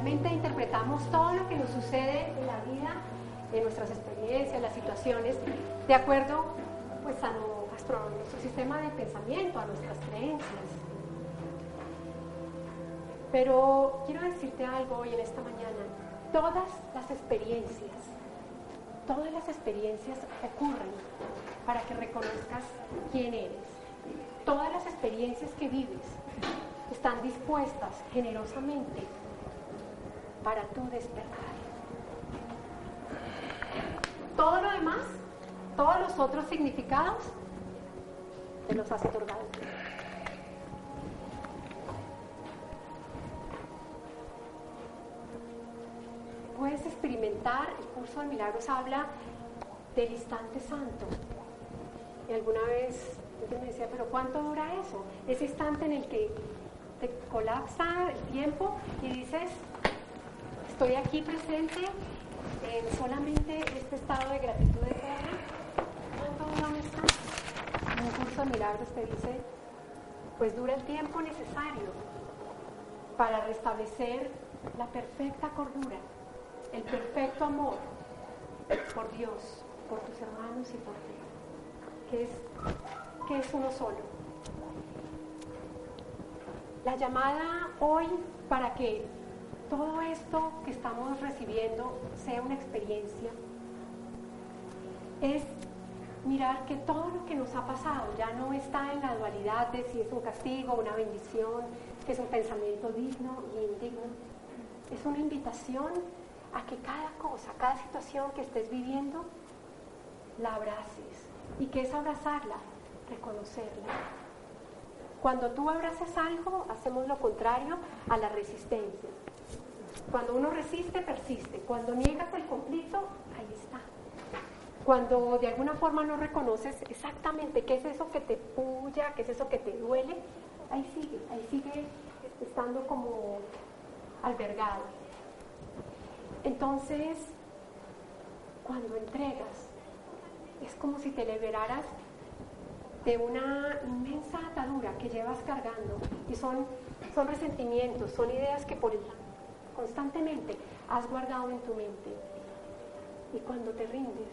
Realmente interpretamos todo lo que nos sucede en la vida, en nuestras experiencias, las situaciones, de acuerdo pues, a nuestro, nuestro sistema de pensamiento, a nuestras creencias. Pero quiero decirte algo hoy en esta mañana. Todas las experiencias, todas las experiencias ocurren para que reconozcas quién eres. Todas las experiencias que vives están dispuestas generosamente para tu despertar. Todo lo demás, todos los otros significados, te los has otorgado. Puedes experimentar, el curso de milagros habla del instante santo. Y alguna vez alguien me decía, pero ¿cuánto dura eso? Ese instante en el que te colapsa el tiempo y dices, estoy aquí presente en solamente este estado de gratitud eterna. ¿Cuánto un instante? Un curso de milagros te dice, pues dura el tiempo necesario para restablecer la perfecta cordura, el perfecto amor por Dios, por tus hermanos y por ti, que es, que es uno solo. La llamada hoy para que todo esto que sea una experiencia es mirar que todo lo que nos ha pasado ya no está en la dualidad de si es un castigo, una bendición, que es un pensamiento digno y indigno. Es una invitación a que cada cosa, cada situación que estés viviendo, la abraces. ¿Y qué es abrazarla? Reconocerla. Cuando tú abrazas algo, hacemos lo contrario a la resistencia. Cuando uno resiste, persiste. Cuando niegas el conflicto, ahí está. Cuando de alguna forma no reconoces exactamente qué es eso que te puya, qué es eso que te duele, ahí sigue, ahí sigue estando como albergado. Entonces, cuando entregas, es como si te liberaras de una inmensa atadura que llevas cargando y son, son resentimientos, son ideas que por constantemente has guardado en tu mente. Y cuando te rindes,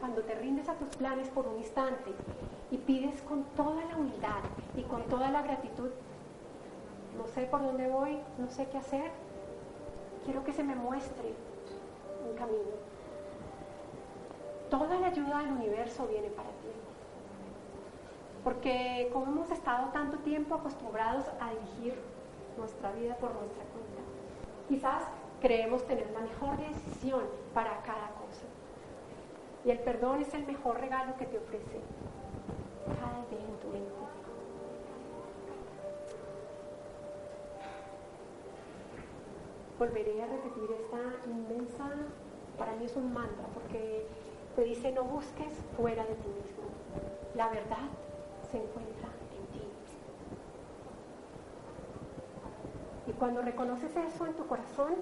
cuando te rindes a tus planes por un instante y pides con toda la humildad y con toda la gratitud, no sé por dónde voy, no sé qué hacer, quiero que se me muestre un camino. Toda la ayuda del universo viene para ti. Porque como hemos estado tanto tiempo acostumbrados a dirigir nuestra vida por nuestra cuenta, quizás creemos tener la mejor decisión para cada cosa. Y el perdón es el mejor regalo que te ofrece cada día en tu mente. Volveré a repetir esta inmensa, para mí es un mantra, porque te dice no busques fuera de ti mismo. La verdad se encuentra en ti. Y cuando reconoces eso en tu corazón,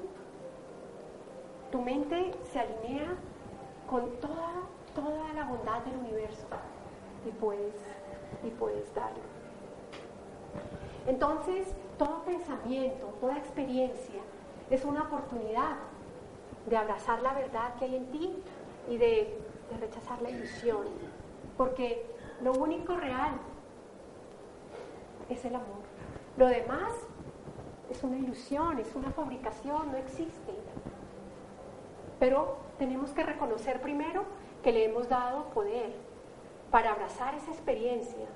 tu mente se alinea con toda, toda la bondad del universo y puedes, y puedes darlo. Entonces, todo pensamiento, toda experiencia es una oportunidad de abrazar la verdad que hay en ti y de, rechazar la ilusión. Porque lo único real es el amor. Lo demás es una ilusión, es una fabricación, no existe. Pero tenemos que reconocer primero que le hemos dado poder para abrazar esa experiencia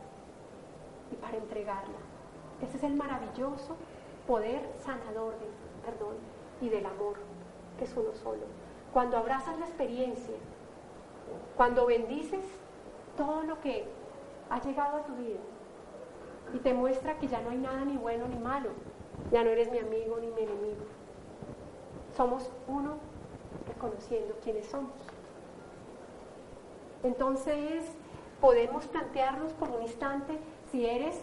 y para entregarla. Ese es el maravilloso poder sanador perdón y del amor, que es uno solo. Cuando abrazas la experiencia, cuando bendices todo lo que ha llegado a tu vida, y te muestra que ya no hay nada ni bueno ni malo. Ya no eres mi amigo ni mi enemigo. Somos uno reconociendo quiénes somos. Entonces, podemos plantearnos por un instante si eres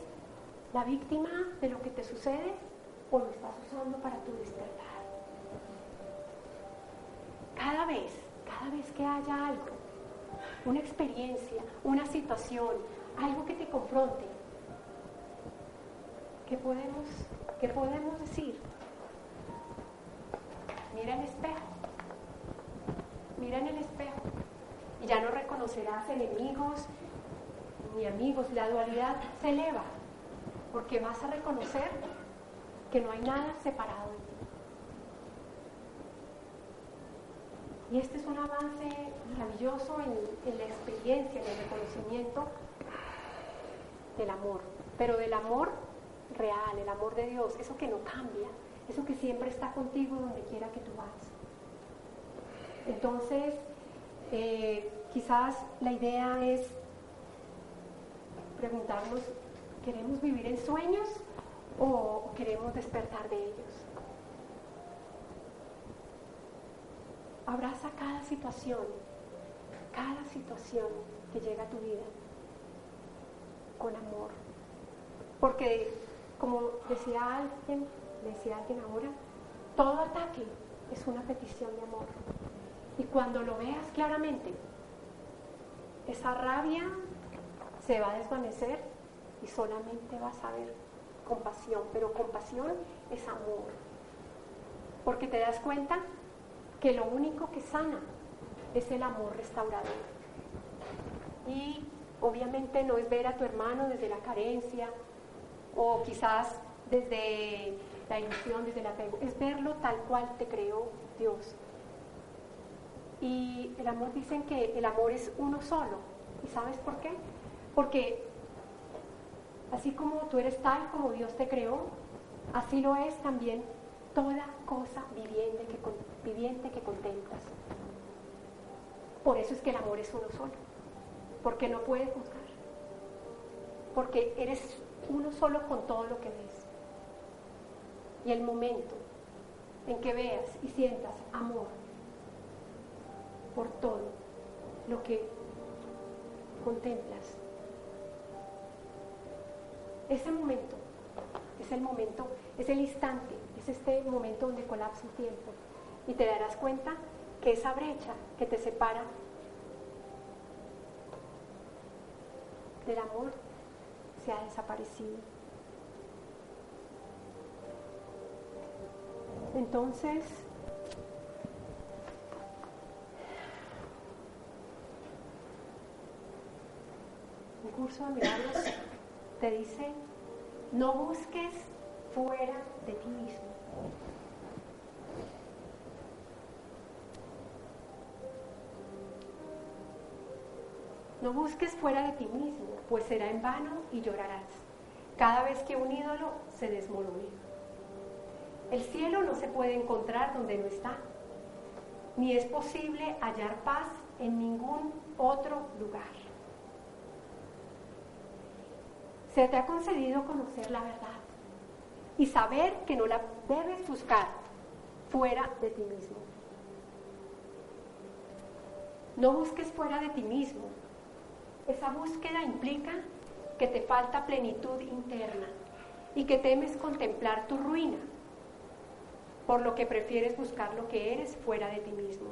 la víctima de lo que te sucede o lo estás usando para tu despertar. Cada vez, cada vez que haya algo, una experiencia, una situación, algo que te confronte, ¿qué podemos, qué podemos decir? Mira el espejo, mira en el espejo y ya no reconocerás enemigos ni amigos, la dualidad se eleva porque vas a reconocer que no hay nada separado de ti. Y este es un avance maravilloso en, la experiencia, en el reconocimiento del amor, pero del amor real, el amor de Dios, eso que no cambia, eso que siempre está contigo donde quiera que tú vas. Entonces, eh, quizás la idea es preguntarnos, ¿queremos vivir en sueños o queremos despertar de ellos? Abraza cada situación, cada situación que llega a tu vida con amor. Porque, como decía alguien, decía alguien ahora, todo ataque es una petición de amor. Y cuando lo veas claramente, esa rabia se va a desvanecer y solamente vas a ver compasión. Pero compasión es amor. Porque te das cuenta que lo único que sana es el amor restaurador. Y obviamente no es ver a tu hermano desde la carencia o quizás desde la ilusión, desde la apego, es verlo tal cual te creó Dios. Y el amor dicen que el amor es uno solo. ¿Y sabes por qué? Porque así como tú eres tal como Dios te creó, así lo es también toda cosa viviente que, viviente que contemplas. Por eso es que el amor es uno solo, porque no puede juzgar, porque eres uno solo con todo lo que ves. Y el momento en que veas y sientas amor por todo lo que contemplas, ese momento es el momento, es el instante es este momento donde colapsa el tiempo y te darás cuenta que esa brecha que te separa del amor se ha desaparecido. Entonces, un curso de milagros te dice, no busques fuera de ti mismo. No busques fuera de ti mismo, pues será en vano y llorarás cada vez que un ídolo se desmorone. El cielo no se puede encontrar donde no está, ni es posible hallar paz en ningún otro lugar. Se te ha concedido conocer la verdad y saber que no la debes buscar fuera de ti mismo. No busques fuera de ti mismo. Esa búsqueda implica que te falta plenitud interna y que temes contemplar tu ruina, por lo que prefieres buscar lo que eres fuera de ti mismo.